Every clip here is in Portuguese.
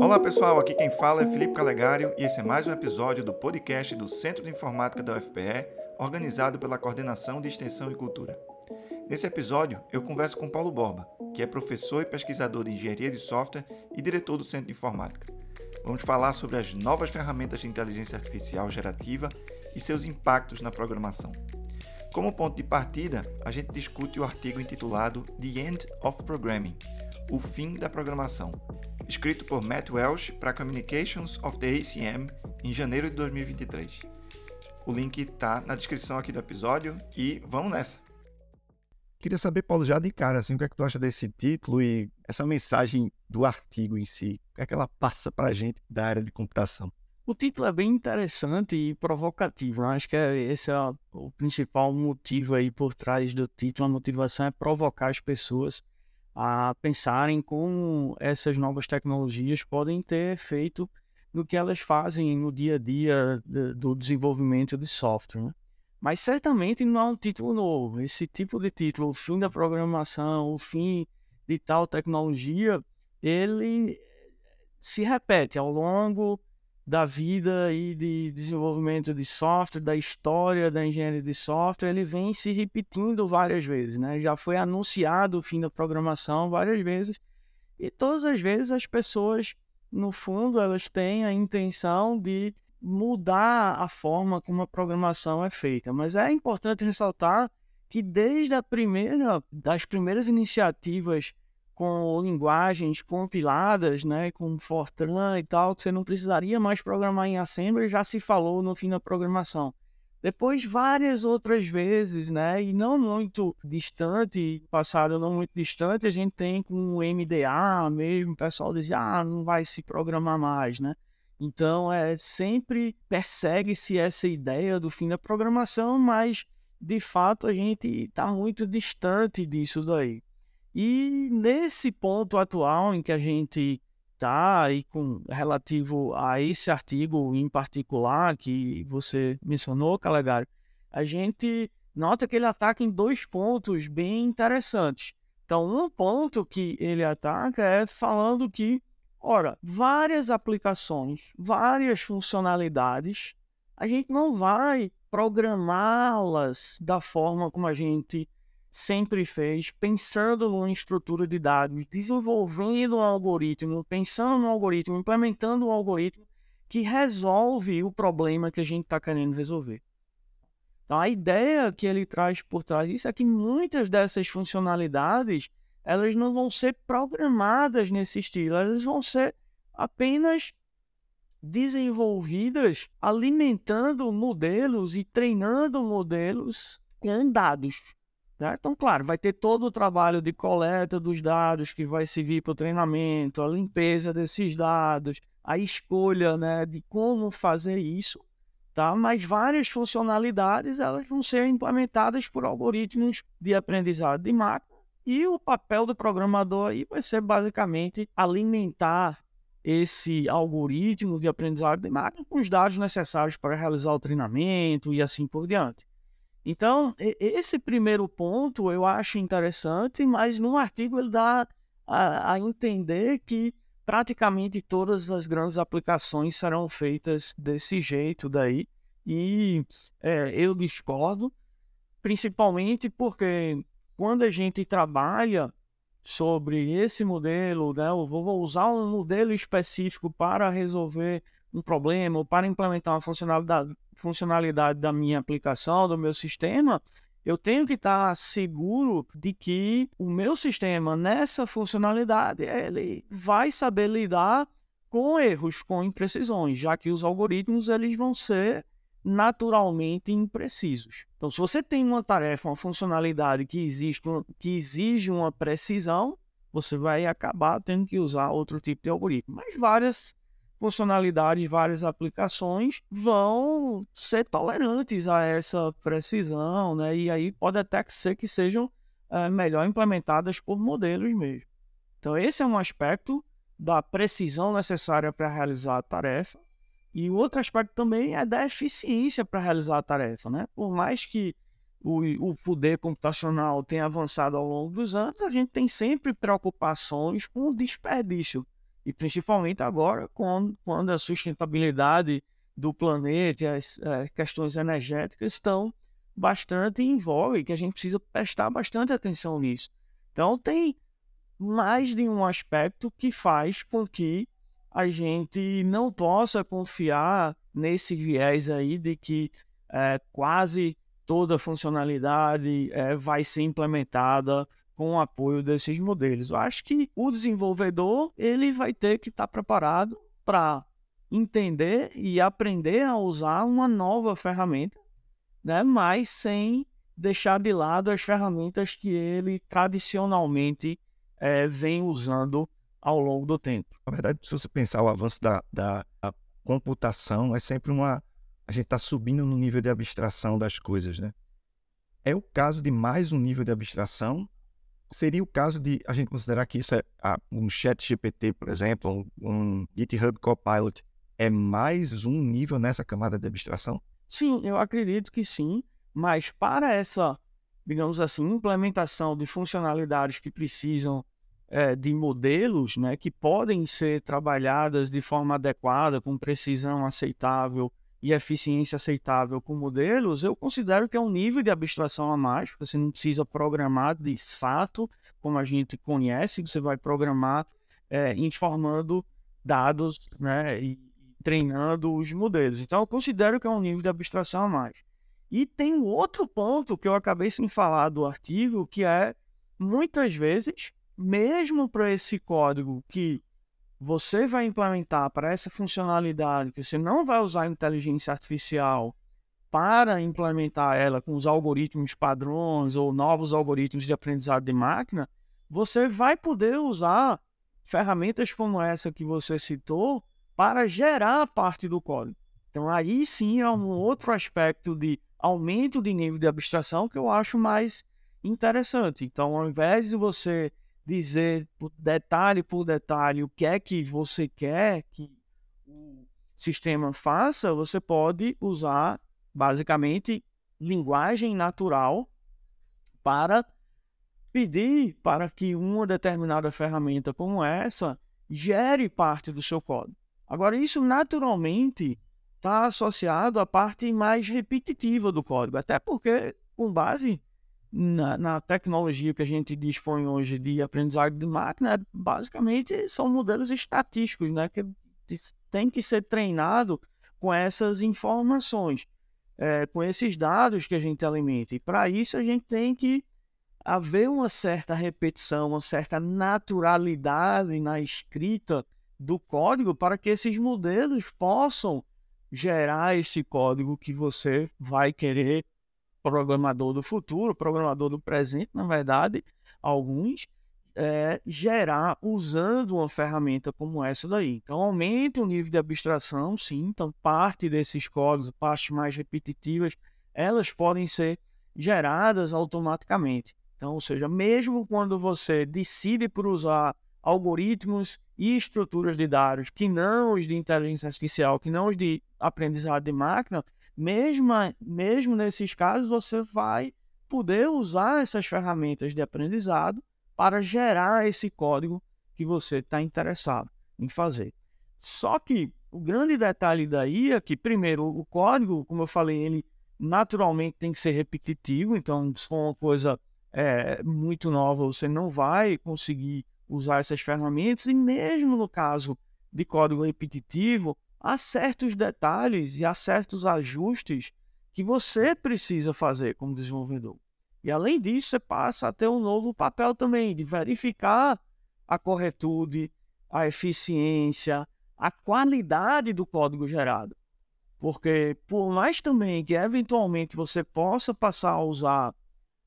Olá pessoal, aqui quem fala é Felipe Calegário e esse é mais um episódio do podcast do Centro de Informática da UFPE, organizado pela Coordenação de Extensão e Cultura. Nesse episódio, eu converso com Paulo Borba, que é professor e pesquisador de engenharia de software e diretor do Centro de Informática. Vamos falar sobre as novas ferramentas de inteligência artificial gerativa e seus impactos na programação. Como ponto de partida, a gente discute o artigo intitulado The End of Programming O Fim da Programação, escrito por Matt Welsh para Communications of the ACM em janeiro de 2023. O link está na descrição aqui do episódio e vamos nessa! Queria saber, Paulo, já de cara, assim, o que é que tu acha desse título e essa mensagem do artigo em si? O que é que ela passa para a gente da área de computação? O título é bem interessante e provocativo. Né? Acho que é, esse é o principal motivo aí por trás do título. A motivação é provocar as pessoas a pensarem como essas novas tecnologias podem ter efeito no que elas fazem no dia a dia do desenvolvimento de software. Né? Mas certamente não é um título novo. Esse tipo de título, o fim da programação, o fim de tal tecnologia, ele se repete ao longo da vida e de desenvolvimento de software, da história da engenharia de software, ele vem se repetindo várias vezes, né? Já foi anunciado o fim da programação várias vezes e todas as vezes as pessoas, no fundo, elas têm a intenção de mudar a forma como a programação é feita. Mas é importante ressaltar que desde a primeira das primeiras iniciativas com linguagens compiladas, né, com Fortran e tal, que você não precisaria mais programar em Assembly, já se falou no fim da programação. Depois, várias outras vezes, né, e não muito distante, passado não muito distante, a gente tem com o MDA mesmo, o pessoal dizia, ah, não vai se programar mais, né. Então, é sempre persegue-se essa ideia do fim da programação, mas de fato a gente está muito distante disso daí. E nesse ponto atual em que a gente está aí com relativo a esse artigo em particular que você mencionou, Calegari, a gente nota que ele ataca em dois pontos bem interessantes. Então, um ponto que ele ataca é falando que, ora, várias aplicações, várias funcionalidades, a gente não vai programá-las da forma como a gente sempre fez, pensando numa estrutura de dados, desenvolvendo um algoritmo, pensando no algoritmo, implementando um algoritmo que resolve o problema que a gente está querendo resolver. Então, a ideia que ele traz por trás disso é que muitas dessas funcionalidades elas não vão ser programadas nesse estilo, elas vão ser apenas desenvolvidas alimentando modelos e treinando modelos com dados. Né? Então, claro, vai ter todo o trabalho de coleta dos dados que vai servir para o treinamento, a limpeza desses dados, a escolha né, de como fazer isso, tá? mas várias funcionalidades elas vão ser implementadas por algoritmos de aprendizado de máquina e o papel do programador aí vai ser basicamente alimentar esse algoritmo de aprendizado de máquina com os dados necessários para realizar o treinamento e assim por diante. Então, esse primeiro ponto eu acho interessante, mas no artigo ele dá a, a entender que praticamente todas as grandes aplicações serão feitas desse jeito daí. E é, eu discordo, principalmente porque quando a gente trabalha sobre esse modelo, né, eu vou usar um modelo específico para resolver um problema ou para implementar uma funcionalidade, funcionalidade da minha aplicação, do meu sistema, eu tenho que estar seguro de que o meu sistema nessa funcionalidade ele vai saber lidar com erros, com imprecisões, já que os algoritmos eles vão ser naturalmente imprecisos. Então, se você tem uma tarefa, uma funcionalidade que, existe, que exige uma precisão, você vai acabar tendo que usar outro tipo de algoritmo. Mas várias funcionalidades, várias aplicações vão ser tolerantes a essa precisão, né? E aí pode até ser que sejam é, melhor implementadas por modelos mesmo. Então esse é um aspecto da precisão necessária para realizar a tarefa. E o outro aspecto também é da eficiência para realizar a tarefa, né? Por mais que o, o poder computacional tenha avançado ao longo dos anos, a gente tem sempre preocupações com o desperdício E principalmente agora, quando, quando a sustentabilidade do planeta e as é, questões energéticas estão bastante em voga e que a gente precisa prestar bastante atenção nisso. Então, tem mais de um aspecto que faz com que a gente não possa confiar nesse viés aí de que é, quase toda funcionalidade é, vai ser implementada com o apoio desses modelos. Eu acho que o desenvolvedor ele vai ter que estar tá preparado para entender e aprender a usar uma nova ferramenta, né? mas sem deixar de lado as ferramentas que ele tradicionalmente é, vem usando ao longo do tempo. Na verdade, se você pensar o avanço da, da computação, é sempre uma. A gente está subindo no nível de abstração das coisas, né? É o caso de mais um nível de abstração. Seria o caso de a gente considerar que isso é um chat GPT, por exemplo, um, um GitHub Copilot, é mais um nível nessa camada de abstração? Sim, eu acredito que sim, mas para essa, digamos assim, implementação de funcionalidades que precisam é, de modelos né, que podem ser trabalhadas de forma adequada, com precisão aceitável e eficiência aceitável com modelos, eu considero que é um nível de abstração a mais. Você não precisa programar de fato, como a gente conhece, você vai programar é, informando dados né, e treinando os modelos. Então, eu considero que é um nível de abstração a mais. E tem um outro ponto que eu acabei sem falar do artigo, que é muitas vezes mesmo para esse código que você vai implementar para essa funcionalidade, que você não vai usar inteligência artificial para implementar ela com os algoritmos padrões ou novos algoritmos de aprendizado de máquina, você vai poder usar ferramentas como essa que você citou para gerar parte do código. Então aí sim é um outro aspecto de aumento de nível de abstração que eu acho mais interessante. Então, ao invés de você dizer detalhe por detalhe o que é que você quer que o sistema faça, você pode usar basicamente linguagem natural para pedir para que uma determinada ferramenta como essa gere parte do seu código. Agora, isso naturalmente está associado à parte mais repetitiva do código, até porque, com base na, na, tecnologia que a gente dispõe hoje de aprendizado de máquina, basicamente são modelos estatísticos, né? Que tem que ser treinado com essas informações, é, com esses dados que a gente alimenta. E para isso a gente tem que haver uma certa repetição, uma certa naturalidade na escrita do código para que esses modelos possam gerar esse código que você vai querer programador do futuro, programador do presente, na verdade, alguns, é, gerar usando uma ferramenta como essa daí. Então, aumenta o nível de abstração, sim. Então, parte desses códigos, partes mais repetitivas, elas podem ser geradas automaticamente. Então, ou seja, mesmo quando você decide por usar algoritmos e estruturas de dados que não os de inteligência artificial, que não os de aprendizado de máquina, mesmo, mesmo nesses casos, você vai poder usar essas ferramentas de aprendizado para gerar esse código que você está interessado em fazer. Só que o grande detalhe daí é que, primeiro, o código, como eu falei, ele naturalmente tem que ser repetitivo, então, se for uma coisa é, muito nova, você não vai conseguir usar essas ferramentas, e mesmo no caso de código repetitivo, há certos detalhes e há certos ajustes que você precisa fazer como desenvolvedor. E além disso, você passa a ter um novo papel também de verificar a corretude, a eficiência, a qualidade do código gerado. Porque por mais também que eventualmente você possa passar a usar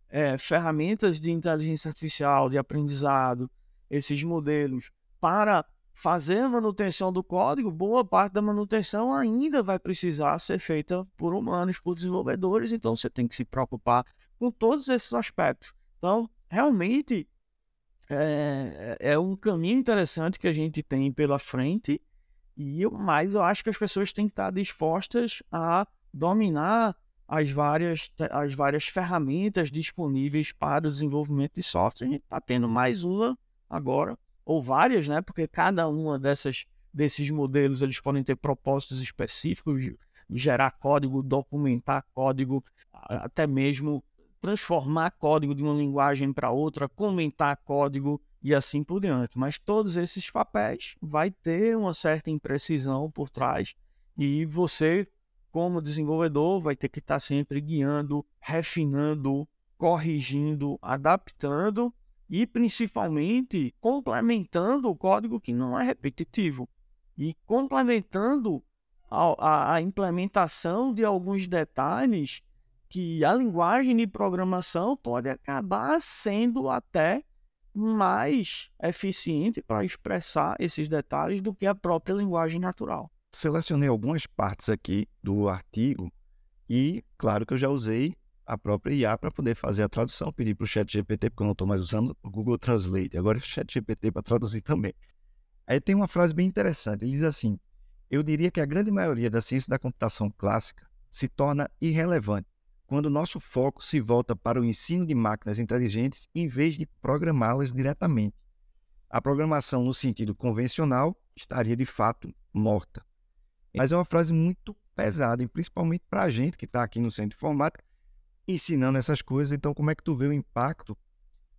é, ferramentas de inteligência artificial, de aprendizado, esses modelos, para fazer a manutenção do código, boa parte da manutenção ainda vai precisar ser feita por humanos, por desenvolvedores, então você tem que se preocupar com todos esses aspectos. Então, realmente é, é um caminho interessante que a gente tem pela frente, e mas eu acho que as pessoas têm que estar dispostas a dominar as várias, as várias ferramentas disponíveis para o desenvolvimento de software. A gente está tendo mais uma agora ou várias, né? Porque cada uma dessas desses modelos eles podem ter propósitos específicos, gerar código, documentar código, até mesmo transformar código de uma linguagem para outra, comentar código e assim por diante. Mas todos esses papéis vai ter uma certa imprecisão por trás e você, como desenvolvedor, vai ter que estar sempre guiando, refinando, corrigindo, adaptando e principalmente complementando o código que não é repetitivo e complementando a, a, implementação de alguns detalhes que a linguagem de programação pode acabar sendo até mais eficiente para expressar esses detalhes do que a própria linguagem natural. Selecionei algumas partes aqui do artigo e, claro que eu já usei a própria IA para poder fazer a tradução. Pedi para o ChatGPT, porque eu não estou mais usando o Google Translate, agora é o ChatGPT para traduzir também. Aí tem uma frase bem interessante, ele diz assim, eu diria que a grande maioria da ciência da computação clássica se torna irrelevante quando nosso foco se volta para o ensino de máquinas inteligentes em vez de programá-las diretamente. A programação no sentido convencional estaria de fato morta. Mas é uma frase muito pesada, e principalmente para a gente que está aqui no centro de informática, ensinando essas coisas. Então, como é que tu vê o impacto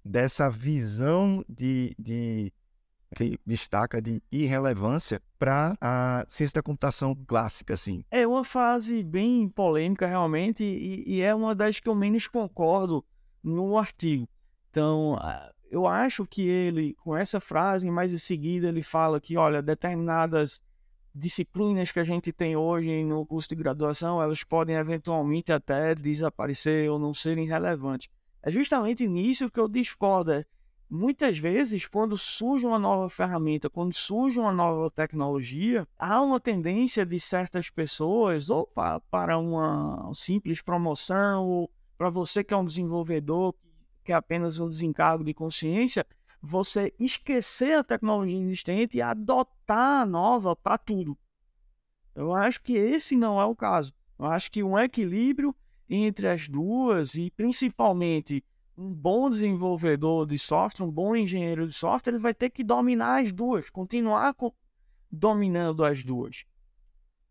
dessa visão de, de que destaca de irrelevância para a ciência da computação clássica, assim. É uma fase bem polêmica, realmente, e, e, é uma das que eu menos concordo no artigo. Então, eu acho que ele, com essa frase, mais em seguida, ele fala que, olha, determinadas disciplinas que a gente tem hoje no curso de graduação, elas podem eventualmente até desaparecer ou não serem relevantes. É justamente nisso que eu discordo. É muitas vezes, quando surge uma nova ferramenta, quando surge uma nova tecnologia, há uma tendência de certas pessoas, ou para, para uma simples promoção, ou para você que é um desenvolvedor, que é apenas um desencargo de consciência, você esquecer a tecnologia existente e adotar a nova para tudo. Eu acho que esse não é o caso. Eu acho que um equilíbrio entre as duas e principalmente um bom desenvolvedor de software, um bom engenheiro de software, ele vai ter que dominar as duas, continuar dominando as duas.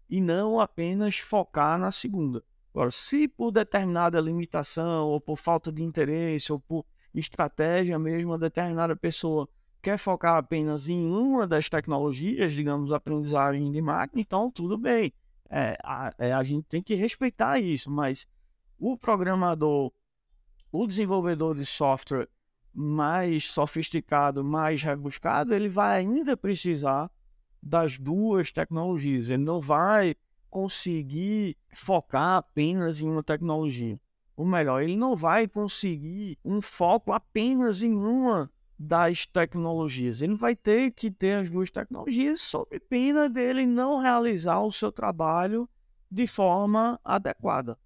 E não apenas focar na segunda. Agora, se por determinada limitação, ou por falta de interesse, ou por estratégia mesmo, uma determinada pessoa quer focar apenas em uma das tecnologias, digamos, aprendizagem de máquina, então tudo bem. É, a, é, a gente tem que respeitar isso, mas o programador o desenvolvedor de software mais sofisticado, mais rebuscado, ele vai ainda precisar das duas tecnologias. Ele não vai conseguir focar apenas em uma tecnologia. Ou melhor, ele não vai conseguir um foco apenas em uma das tecnologias. Ele vai ter que ter as duas tecnologias sob pena dele não realizar o seu trabalho de forma adequada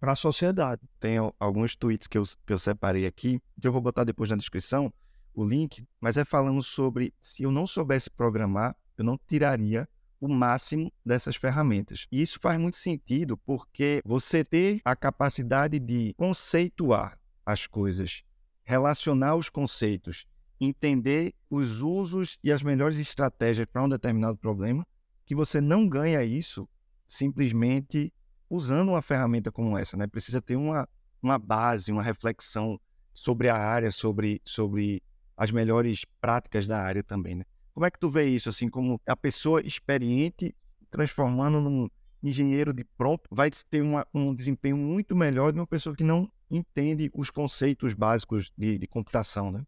para a sociedade. Tem alguns tweets que eu, que eu separei aqui, que eu vou botar depois na descrição, o link, mas é falando sobre se eu não soubesse programar, eu não tiraria o máximo dessas ferramentas. E isso faz muito sentido porque você ter a capacidade de conceituar as coisas, relacionar os conceitos, entender os usos e as melhores estratégias para um determinado problema, que você não ganha isso simplesmente usando uma ferramenta como essa, né? Precisa ter uma, uma base, uma reflexão sobre a área, sobre, sobre as melhores práticas da área também, né? Como é que tu vê isso, assim, como a pessoa experiente transformando num engenheiro de pronto vai ter uma, um desempenho muito melhor de uma pessoa que não entende os conceitos básicos de, de computação, né?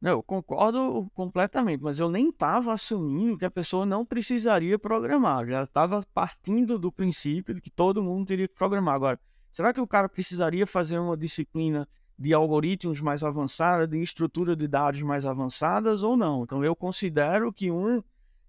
Não, eu concordo completamente, mas eu nem estava assumindo que a pessoa não precisaria programar. Já estava partindo do princípio de que todo mundo teria que programar. Agora, será que o cara precisaria fazer uma disciplina de algoritmos mais avançada, de estrutura de dados mais avançadas ou não? Então, eu considero que um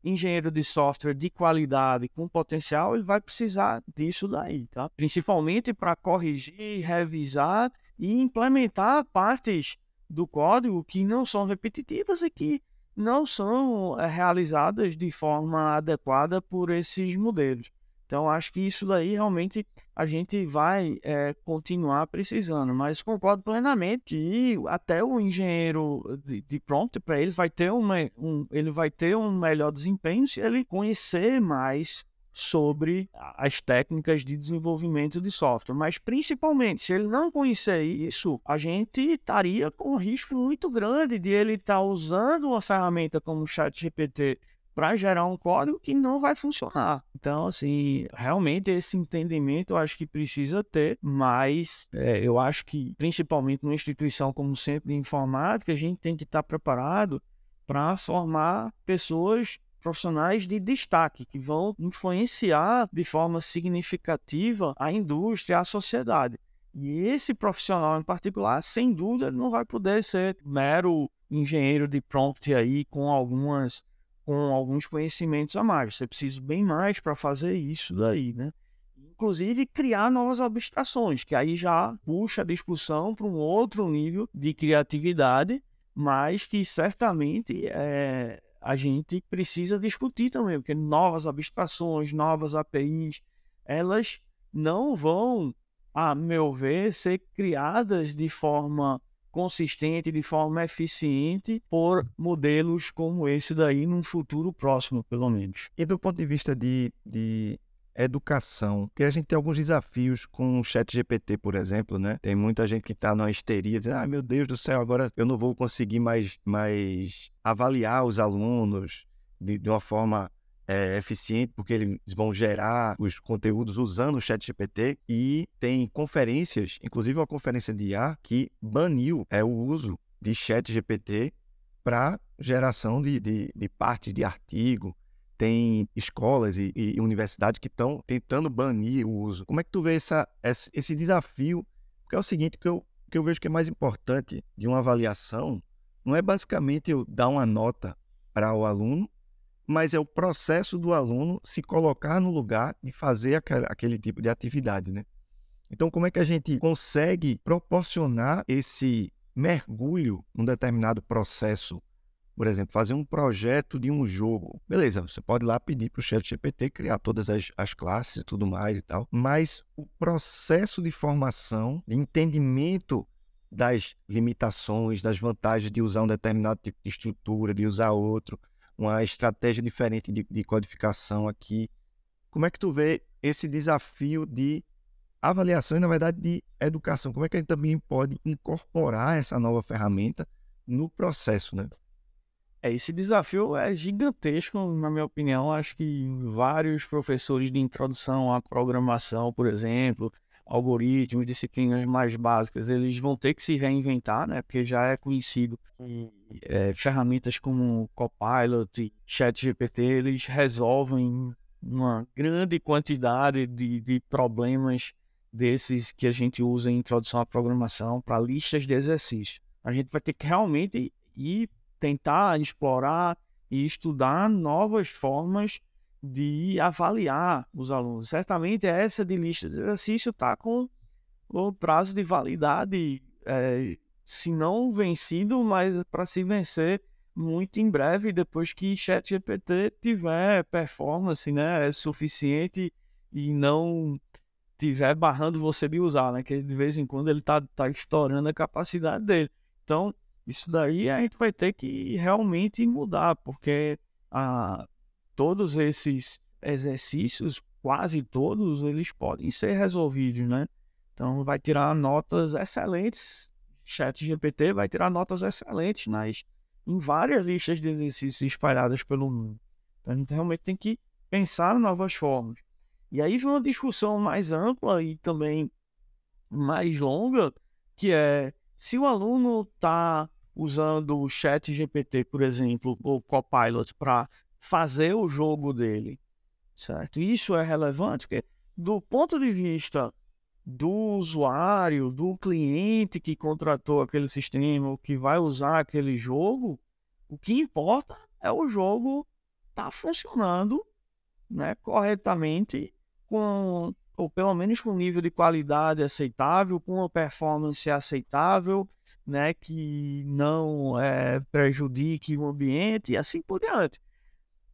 engenheiro de software de qualidade com potencial, ele vai precisar disso daí, tá? Principalmente para corrigir, revisar e implementar partes do código que não são repetitivas e que não são é, realizadas de forma adequada por esses modelos. Então, acho que isso daí realmente a gente vai é, continuar precisando. Mas concordo plenamente que até o engenheiro de, de prompt, para ele vai ter um, ele vai ter um melhor desempenho se ele conhecer mais sobre as técnicas de desenvolvimento de software. Mas principalmente, se ele não conhecer isso, a gente estaria com um risco muito grande de ele estar tá usando uma ferramenta como o ChatGPT para gerar um código que não vai funcionar. Então, assim, realmente esse entendimento eu acho que precisa ter, mas é, eu acho que, principalmente numa instituição como Centro de Informática, a gente tem que estar preparado para formar pessoas profissionais de destaque que vão influenciar de forma significativa a indústria, a sociedade. E esse profissional em particular, sem dúvida, não vai poder ser mero engenheiro de prompt aí com algumas com alguns conhecimentos a mais. Você precisa bem mais para fazer isso daí, né? Inclusive criar novas abstrações, que aí já puxa a discussão para um outro nível de criatividade, mas que certamente é, a gente precisa discutir também, porque novas abstrações, novas APIs, elas não vão, a meu ver, ser criadas de forma consistente, de forma eficiente, por modelos como esse daí num futuro próximo, pelo menos. E do ponto de vista de, de educação, que a gente tem alguns desafios com o chat GPT, por exemplo, né? Tem muita gente que está numa histeria, dizendo, ah, meu Deus do céu, agora eu não vou conseguir mais, mais avaliar os alunos de, de uma forma é, eficiente, porque eles vão gerar os conteúdos usando o Chat GPT e tem conferências, inclusive uma conferência de IA, que baniu é, o uso de Chat GPT para geração de, de, de parte de artigo. Tem escolas e, e universidades que estão tentando banir o uso. Como é que tu vê essa, esse desafio? Porque é o seguinte, que eu, que eu vejo que é mais importante de uma avaliação não é basicamente eu dar uma nota para o aluno mas é o processo do aluno se colocar no lugar de fazer aquele, tipo de atividade, né? Então, como é que a gente consegue proporcionar esse mergulho num determinado processo? Por exemplo, fazer um projeto de um jogo. Beleza, você pode ir lá pedir para o chat GPT criar todas as, as classes e tudo mais e tal, mas o processo de formação, de entendimento das limitações, das vantagens de usar um determinado tipo de estrutura, de usar outro, uma estratégia diferente de, de codificação aqui. Como é que tu vê esse desafio de avaliação e, na verdade, de educação? Como é que a gente também pode incorporar essa nova ferramenta no processo, né? É, esse desafio é gigantesco, na minha opinião. Acho que vários professores de introdução à programação, por exemplo, algoritmos, disciplinas mais básicas, eles vão ter que se reinventar, né? Porque já é conhecido que é, ferramentas como Copilot e ChatGPT, eles resolvem uma grande quantidade de, de problemas desses que a gente usa em introdução à programação para listas de exercícios. A gente vai ter que realmente ir tentar explorar e estudar novas formas de avaliar os alunos. Certamente essa de lista de exercício está com o prazo de validade, é, se não vencido, mas para se vencer muito em breve, depois que ChatGPT tiver performance né, suficiente e não tiver barrando você de usar, né? Que de vez em quando ele está tá estourando a capacidade dele. Então, isso daí a gente vai ter que realmente mudar, porque a, todos esses exercícios, quase todos, eles podem ser resolvidos, né? Então vai tirar notas excelentes. Chat GPT vai tirar notas excelentes nas, em várias listas de exercícios espalhadas pelo mundo. Então a gente realmente tem que pensar novas formas. E aí vem uma discussão mais ampla e também mais longa, que é se o aluno está usando o Chat GPT, por exemplo, ou Copilot para fazer o jogo dele, certo? Isso é relevante porque do ponto de vista do usuário, do cliente que contratou aquele sistema, que vai usar aquele jogo, o que importa é o jogo tá funcionando, né, corretamente com ou pelo menos com um nível de qualidade aceitável, com uma performance aceitável, né, que não é, prejudique o ambiente e assim por diante.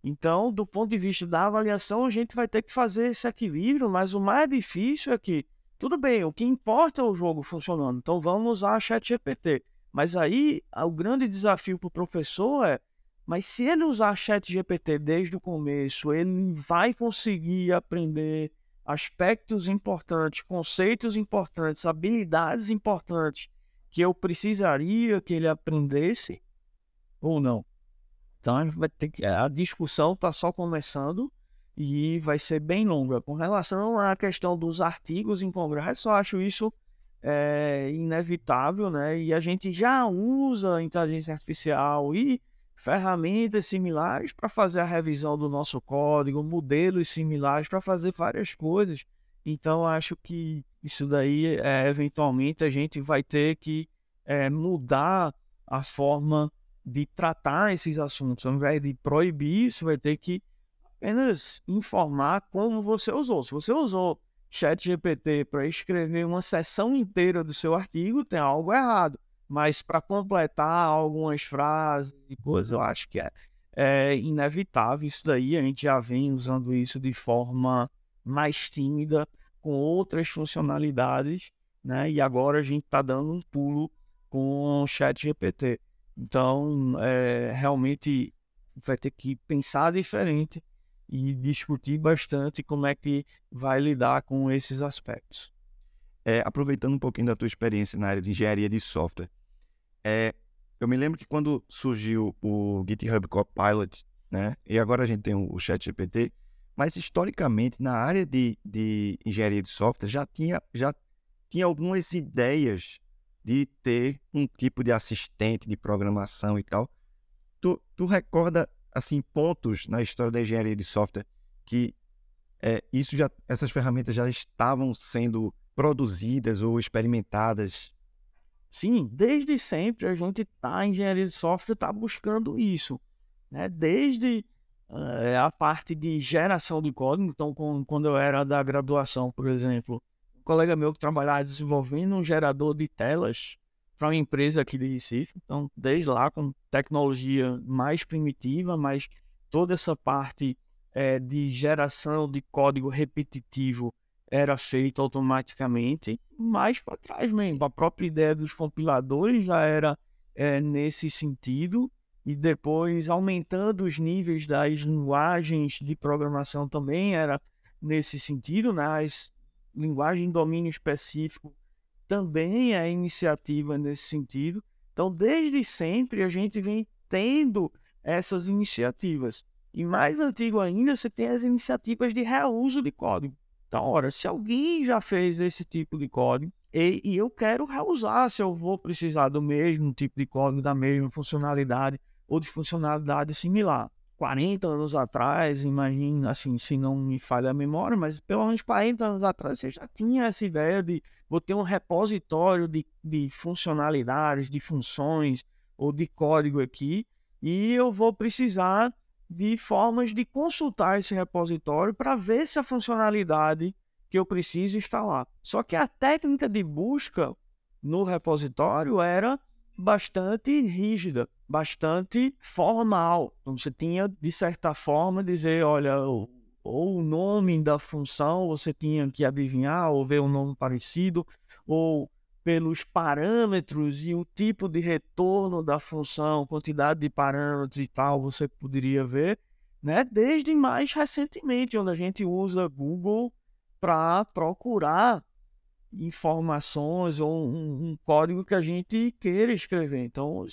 Então, do ponto de vista da avaliação, a gente vai ter que fazer esse equilíbrio, mas o mais difícil é que, tudo bem, o que importa é o jogo funcionando, então vamos usar a ChatGPT. Mas aí, o grande desafio para o professor é, mas se ele usar ChatGPT desde o começo, ele vai conseguir aprender aspectos importantes, conceitos importantes, habilidades importantes que eu precisaria que ele aprendesse ou não? Então a, que, a discussão está só começando e vai ser bem longa. Com relação à questão dos artigos em congresso, eu acho isso é, inevitável, né? E a gente já usa inteligência artificial e ferramentas similares para fazer a revisão do nosso código, modelos similares para fazer várias coisas. Então acho que isso daí, é, eventualmente, a gente vai ter que é, mudar a forma de tratar esses assuntos. Ao invés de proibir, você vai ter que apenas informar como você usou. Se você usou ChatGPT para escrever uma seção inteira do seu artigo, tem algo errado. Mas para completar algumas frases e coisas, eu acho que é, é inevitável isso daí. A gente já vem usando isso de forma mais tímida, com outras funcionalidades, né? E agora a gente está dando um pulo com o ChatGPT. Então, é, realmente vai ter que pensar diferente e discutir bastante como é que vai lidar com esses aspectos. É, aproveitando um pouquinho da tua experiência na área de engenharia de software, é, eu me lembro que quando surgiu o GitHub Copilot, né, e agora a gente tem o, ChatGPT, mas historicamente na área de, de engenharia de software já tinha, já tinha algumas ideias de ter um tipo de assistente de programação e tal. Tu, tu recorda assim pontos na história da engenharia de software que é, isso já, essas ferramentas já estavam sendo produzidas ou experimentadas? Sim, desde sempre a gente está em engenharia de software está buscando isso, né? Desde uh, a parte de geração de código, então com, quando eu era da graduação, por exemplo, colega meu que trabalhava desenvolvendo um gerador de telas para uma empresa aqui de Recife. Então, desde lá, com tecnologia mais primitiva, mas toda essa parte é, de geração de código repetitivo era feita automaticamente. Mais para trás mesmo, a própria ideia dos compiladores já era é, nesse sentido. E depois, aumentando os níveis das linguagens de programação também era nesse sentido, né? As linguagem domínio específico também é iniciativa nesse sentido. Então, desde sempre, a gente vem tendo essas iniciativas. E mais antigo ainda, você tem as iniciativas de reuso de código. Então, ora, se alguém já fez esse tipo de código e, e eu quero reusar, se eu vou precisar do mesmo tipo de código, da mesma funcionalidade ou de funcionalidade similar. 40 anos atrás, imagina, assim, se não me falha a memória, mas pelo menos 40 anos atrás você já tinha essa ideia de vou ter um repositório de, de funcionalidades, de funções ou de código aqui, e eu vou precisar de formas de consultar esse repositório para ver se a funcionalidade que eu preciso está lá. Só que a técnica de busca no repositório era bastante rígida, bastante formal. Então você tinha, de certa forma, dizer, olha, ou, o nome da função você tinha que adivinhar ou ver um nome parecido, ou pelos parâmetros e o tipo de retorno da função, quantidade de parâmetros e tal, você poderia ver, né? Desde mais recentemente, onde a gente usa Google para procurar informações ou um, um, código que a gente queira escrever. Então,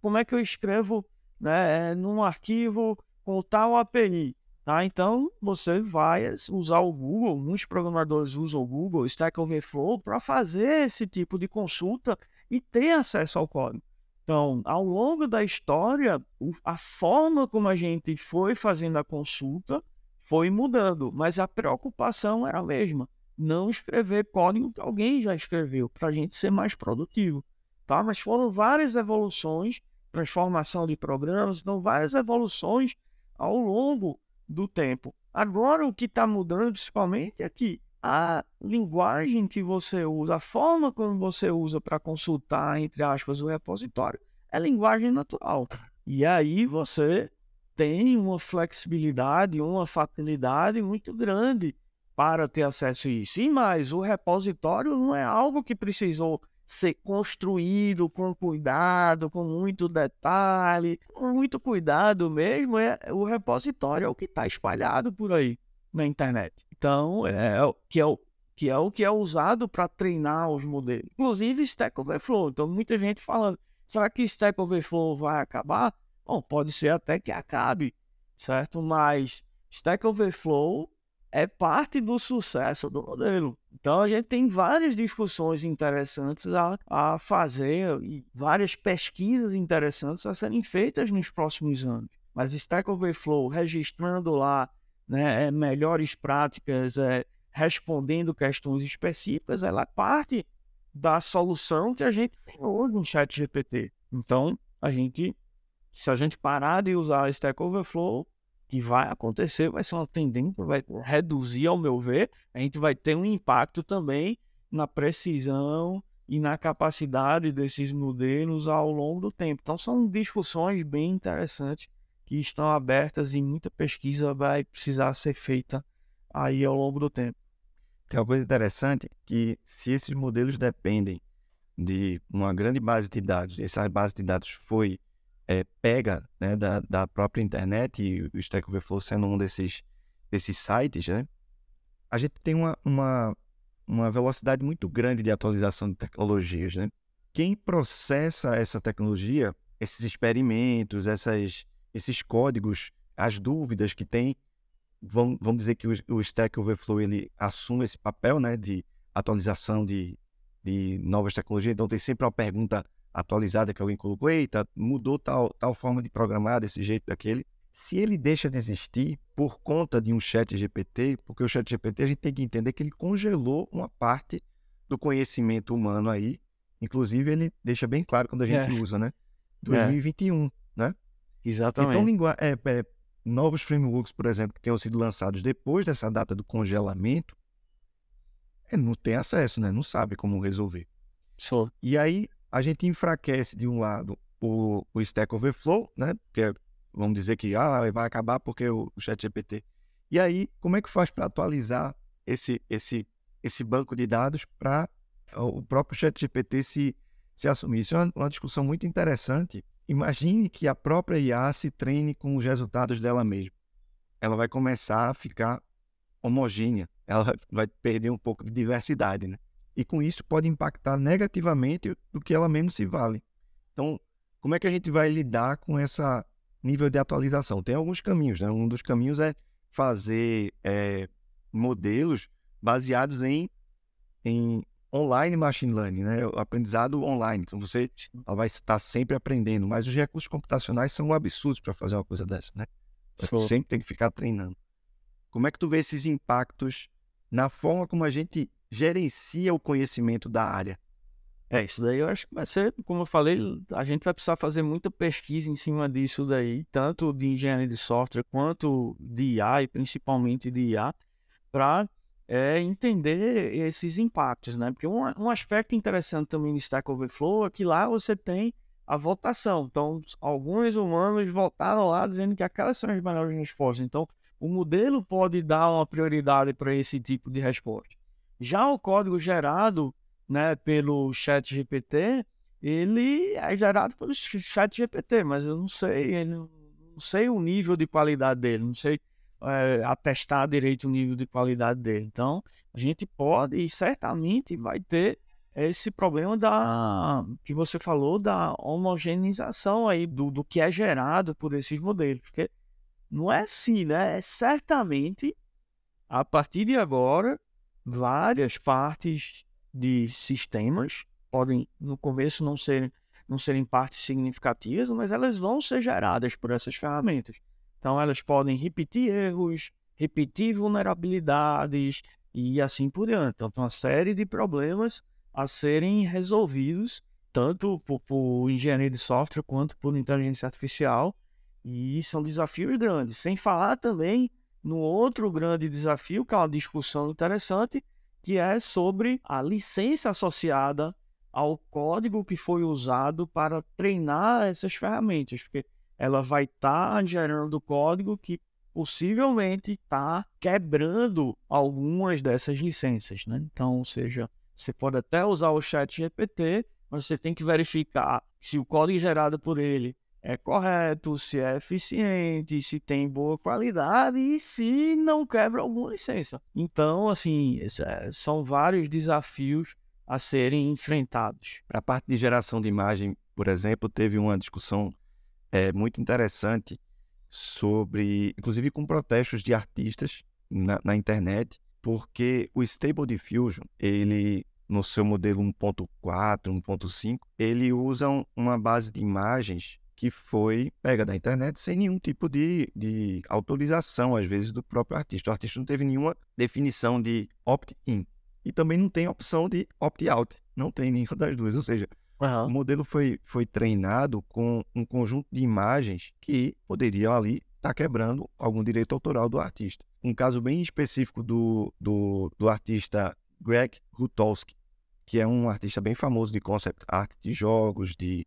como é que eu escrevo né, num arquivo com tal API? Tá? Então, você vai usar o Google, muitos programadores usam o Google, Stack Overflow, para fazer esse tipo de consulta e ter acesso ao código. Então, ao longo da história, a forma como a gente foi fazendo a consulta foi mudando, mas a preocupação era a mesma não escrever código que alguém já escreveu, para a gente ser mais produtivo. Tá? Mas foram várias evoluções, transformação de programas, então várias evoluções ao longo do tempo. Agora, o que está mudando principalmente é que a linguagem que você usa, a forma como você usa para consultar, entre aspas, o repositório, é linguagem natural. E aí você tem uma flexibilidade, uma facilidade muito grande para ter acesso a isso. E mais, o repositório não é algo que precisou ser construído com cuidado, com muito detalhe, com muito cuidado mesmo. É o repositório é o que está espalhado por aí na internet. Então, é, que é o que é o que é usado para treinar os modelos. Inclusive Stack Overflow. Então, muita gente falando, será que Stack Overflow vai acabar? Bom, pode ser até que acabe, certo? Mas Stack Overflow é parte do sucesso do modelo. Então a gente tem várias discussões interessantes a, a fazer e várias pesquisas interessantes a serem feitas nos próximos anos. Mas Stack Overflow registrando lá né, é, melhores práticas, é, respondendo questões específicas, ela é parte da solução que a gente tem hoje no chat GPT. Então, a gente, se a gente parar de usar Stack Overflow, que vai acontecer, vai ser uma tendência, vai reduzir, ao meu ver, a gente vai ter um impacto também na precisão e na capacidade desses modelos ao longo do tempo. Então, são discussões bem interessantes que estão abertas e muita pesquisa vai precisar ser feita aí ao longo do tempo. Tem uma coisa interessante que se esses modelos dependem de uma grande base de dados, essa base de dados foi é, pega né, da, da própria internet, e o Stack Overflow sendo um desses, desses sites, né, a gente tem uma, uma, uma velocidade muito grande de atualização de tecnologias. Né? Quem processa essa tecnologia, esses experimentos, essas, esses códigos, as dúvidas que tem, vão, vamos dizer que o, o Stack Overflow ele assume esse papel né, de atualização de, de novas tecnologias. Então tem sempre uma pergunta atualizada que alguém colocou, eita, mudou tal, tal forma de programar desse jeito, daquele. Se ele deixa de existir por conta de um chat GPT, porque o chat GPT a gente tem que entender que ele congelou uma parte do conhecimento humano aí, inclusive ele deixa bem claro quando a gente é. usa, né? 2021, é. né? Exatamente. Então, lingua é, é, novos frameworks, por exemplo, que tenham sido lançados depois dessa data do congelamento, ele não tem acesso, né? Não sabe como resolver. Só. E aí, a gente enfraquece de um lado o, o Stack Overflow, né? Porque é, vamos dizer que ah, vai acabar porque o, o ChatGPT. E aí, como é que faz para atualizar esse, esse, esse banco de dados para o próprio ChatGPT se, se assumir? Isso é uma, uma discussão muito interessante. Imagine que a própria IA se treine com os resultados dela mesma. Ela vai começar a ficar homogênea, ela vai perder um pouco de diversidade, né? E com isso pode impactar negativamente do que ela mesmo se vale. Então, como é que a gente vai lidar com esse nível de atualização? Tem alguns caminhos, né? Um dos caminhos é fazer é, modelos baseados em, em online machine learning, né? O aprendizado online. Então, você vai estar sempre aprendendo, mas os recursos computacionais são absurdos para fazer uma coisa dessa, né? Você sempre tem que ficar treinando. Como é que tu vê esses impactos na forma como a gente gerencia o conhecimento da área. É, isso daí eu acho que vai ser, como eu falei, a gente vai precisar fazer muita pesquisa em cima disso daí, tanto de engenharia de software quanto de IA e principalmente de IA, para é, entender esses impactos, né? Porque um, um aspecto interessante também do Stack Overflow é que lá você tem a votação. Então, alguns humanos votaram lá dizendo que aquelas são as melhores respostas. Então, o modelo pode dar uma prioridade para esse tipo de resposta. Já o código gerado né, pelo chat GPT, ele é gerado pelo chat GPT, mas eu não sei, não sei o nível de qualidade dele, não sei é, atestar direito o nível de qualidade dele. Então, a gente pode e certamente vai ter esse problema da que você falou da homogeneização aí do, do que é gerado por esses modelos, porque não é assim, né? É certamente a partir de agora várias partes de sistemas, podem no começo não serem, não serem partes significativas, mas elas vão ser geradas por essas ferramentas. Então elas podem repetir erros, repetir vulnerabilidades e assim por diante. Então uma série de problemas a serem resolvidos, tanto por, por engenharia de software quanto por inteligência artificial. E são desafios grandes. Sem falar também no outro grande desafio, que é uma discussão interessante, que é sobre a licença associada ao código que foi usado para treinar essas ferramentas. Porque ela vai estar tá gerando código que possivelmente está quebrando algumas dessas licenças, né? Então, ou seja, você pode até usar o chat GPT, mas você tem que verificar se o código gerado por ele é correto, se é eficiente, se tem boa qualidade e se não quebra alguma licença. Então, assim, é, são vários desafios a serem enfrentados. A parte de geração de imagem, por exemplo, teve uma discussão é, muito interessante sobre, inclusive com protestos de artistas na, na internet, porque o Stable Diffusion, ele no seu modelo 1.4, 1.5, ele usa uma base de imagens que foi pega da internet sem nenhum tipo de, de autorização, às vezes, do próprio artista. O artista não teve nenhuma definição de opt-in e também não tem opção de opt-out. Não tem nenhuma das duas. Ou seja, uhum. o modelo foi, foi treinado com um conjunto de imagens que poderiam ali estar tá quebrando algum direito autoral do artista. Um caso bem específico do, do, do artista Greg Rutowski, que é um artista bem famoso de concept art, de jogos, de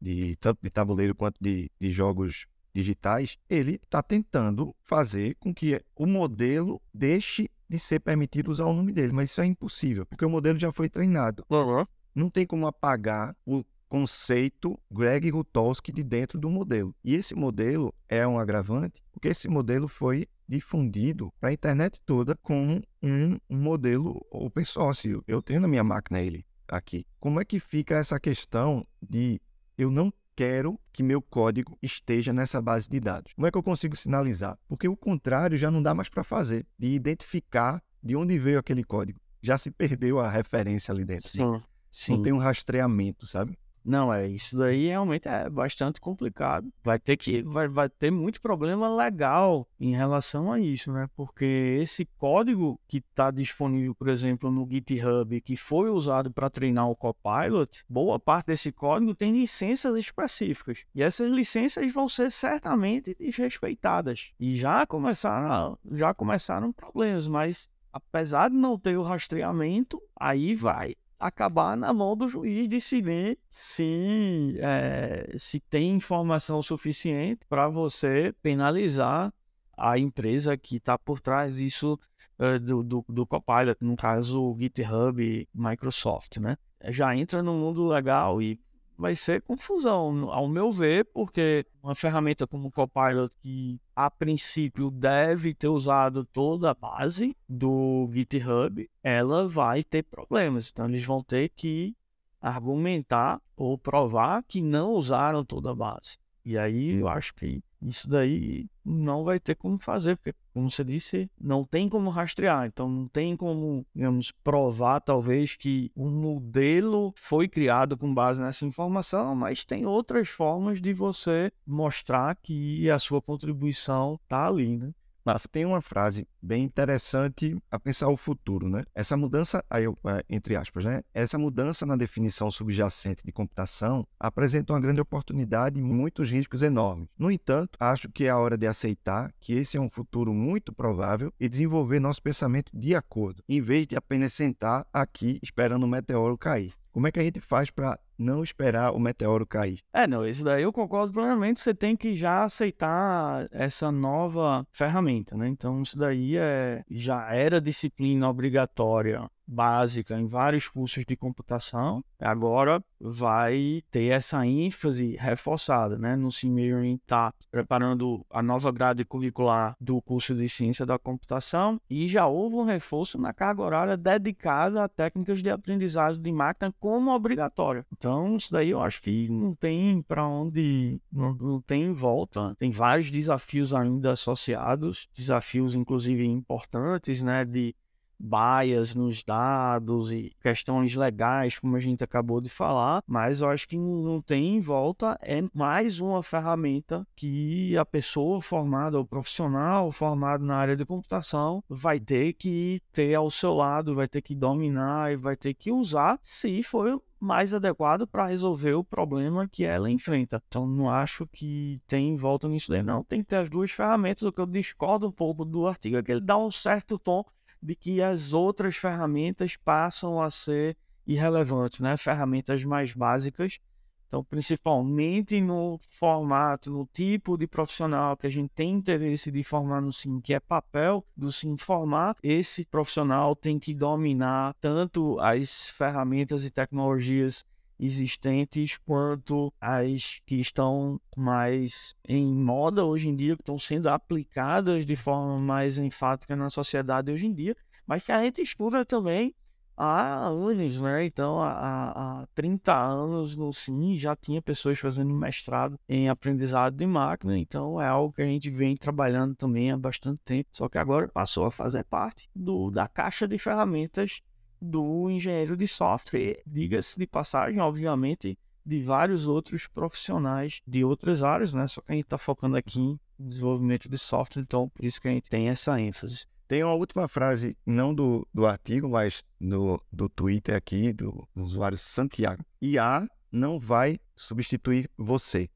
de tanto de tabuleiro quanto de, de jogos digitais, ele está tentando fazer com que o modelo deixe de ser permitido usar o nome dele, mas isso é impossível, porque o modelo já foi treinado. Uhum. Não tem como apagar o conceito Greg Rutowski de dentro do modelo. E esse modelo é um agravante, porque esse modelo foi difundido para a internet toda como um, um modelo open source. Eu tenho na minha máquina ele aqui. Como é que fica essa questão de eu não quero que meu código esteja nessa base de dados. Como é que eu consigo sinalizar? Porque o contrário já não dá mais para fazer, de identificar de onde veio aquele código. Já se perdeu a referência ali dentro. Sim, sim. Não tem um rastreamento, sabe? Não, é isso daí realmente é bastante complicado. Vai ter que vai, vai ter muito problema legal em relação a isso, né? Porque esse código que está disponível, por exemplo, no GitHub, que foi usado para treinar o Copilot, boa parte desse código tem licenças específicas. E essas licenças vão ser certamente desrespeitadas. E já começaram, já começaram problemas, mas apesar de não ter o rastreamento, aí vai acabar na mão do juiz decidir se, é, se tem informação suficiente para você penalizar a empresa que está por trás disso é, do, do, do Copilot, no caso GitHub Microsoft, né? Já entra no mundo legal e vai ser confusão, ao meu ver, porque uma ferramenta como o Copilot, que a princípio deve ter usado toda a base do GitHub, ela vai ter problemas. Então, eles vão ter que argumentar ou provar que não usaram toda a base. E aí eu acho que isso daí não vai ter como fazer, porque, como você disse, não tem como rastrear. Então, não tem como, digamos, provar, talvez, que um modelo foi criado com base nessa informação, mas tem outras formas de você mostrar que a sua contribuição está ali, né? Mas tem uma frase bem interessante a pensar o futuro, né? Essa mudança, aí eu, é, entre aspas, né? Essa mudança na definição subjacente de computação apresenta uma grande oportunidade e muitos riscos enormes. No entanto, acho que é a hora de aceitar que esse é um futuro muito provável e desenvolver nosso pensamento de acordo, em vez de apenas sentar aqui esperando o meteoro cair. Como é que a gente faz para não esperar o meteoro cair. É, não, isso daí eu concordo plenamente. Você tem que já aceitar essa nova ferramenta, né? Então, isso daí é, já era disciplina obrigatória básica em vários cursos de computação, agora vai ter essa ênfase reforçada, né? No Simeon está preparando a nova grade curricular do curso de ciência da computação e já houve um reforço na carga horária dedicada a técnicas de aprendizagem de máquina como obrigatória. Então, isso daí eu acho que não tem para onde, não, não tem volta. Tem vários desafios ainda associados, desafios inclusive importantes, né, de bias nos dados e questões legais, como a gente acabou de falar, mas eu acho que não tem em volta, é mais uma ferramenta que a pessoa formada, o profissional formado na área de computação, vai ter que ter ao seu lado, vai ter que dominar e vai ter que usar se for mais adequado para resolver o problema que ela enfrenta. Então, não acho que tem volta nisso daí, não. Tem que ter as duas ferramentas. O que eu discordo um pouco do artigo é que ele dá um certo tom de que as outras ferramentas passam a ser irrelevantes, né? Ferramentas mais básicas Então, principalmente no formato, no tipo de profissional que a gente tem interesse de formar no SIM, que é papel do SIM formar, esse profissional tem que dominar tanto as ferramentas e tecnologias existentes quanto as que estão mais em moda hoje em dia, que estão sendo aplicadas de forma mais enfática na sociedade hoje em dia, mas que a gente estuda também há anos, né? Então, há, há 30 anos no SIM já tinha pessoas fazendo mestrado em aprendizado de máquina, então é algo que a gente vem trabalhando também há bastante tempo, só que agora passou a fazer parte do, da caixa de ferramentas do engenheiro de software. Diga-se de passagem, obviamente, de vários outros profissionais de outras áreas, né? Só que a gente está focando aqui em desenvolvimento de software, então por isso que a gente tem essa ênfase. Tem uma última frase, não do, do artigo, mas do, do Twitter aqui, do, do usuário Santiago. IA não vai substituir você,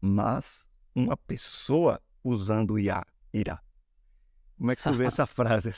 mas uma pessoa usando IA irá. Como é que tu vê essa frase?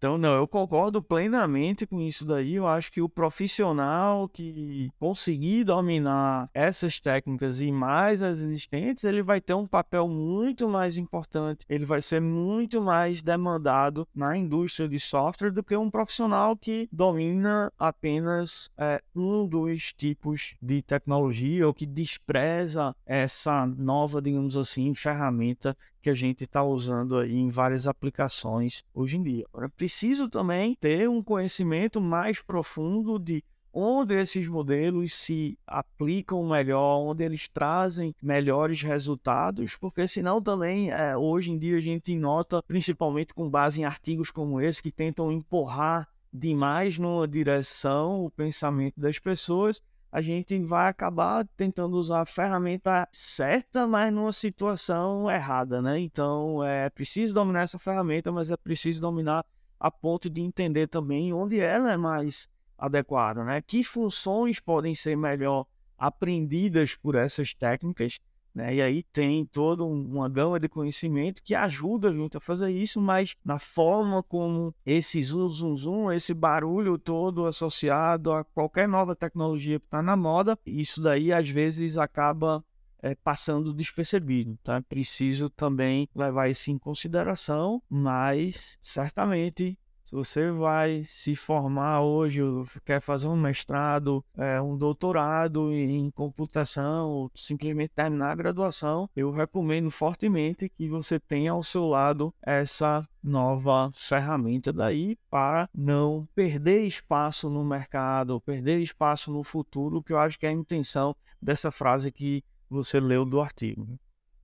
Então, não, eu concordo plenamente com isso daí. Eu acho que o profissional que conseguir dominar essas técnicas e mais as existentes, ele vai ter um papel muito mais importante. Ele vai ser muito mais demandado na indústria de software do que um profissional que domina apenas é, um dos tipos de tecnologia ou que despreza essa nova, digamos assim, ferramenta que a gente está usando aí em várias aplicações hoje em dia. Agora, preciso também ter um conhecimento mais profundo de onde esses modelos se aplicam melhor, onde eles trazem melhores resultados, porque senão também é, hoje em dia a gente nota, principalmente com base em artigos como esse, que tentam empurrar demais numa direção o pensamento das pessoas a gente vai acabar tentando usar a ferramenta certa, mas numa situação errada, né? Então é preciso dominar essa ferramenta, mas é preciso dominar a ponto de entender também onde ela é mais adequada, né? Que funções podem ser melhor aprendidas por essas técnicas né? E aí tem toda uma gama de conhecimento que ajuda a gente a fazer isso, mas na forma como esse zoom, zoom, zoom, esse barulho todo associado a qualquer nova tecnologia que está na moda, isso daí às vezes acaba é, passando despercebido, tá? Preciso também levar isso em consideração, mas certamente se você vai se formar hoje, quer fazer um mestrado, é, um doutorado em computação, ou simplesmente terminar a graduação, eu recomendo fortemente que você tenha ao seu lado essa nova ferramenta daí para não perder espaço no mercado, perder espaço no futuro, que eu acho que é a intenção dessa frase que você leu do artigo.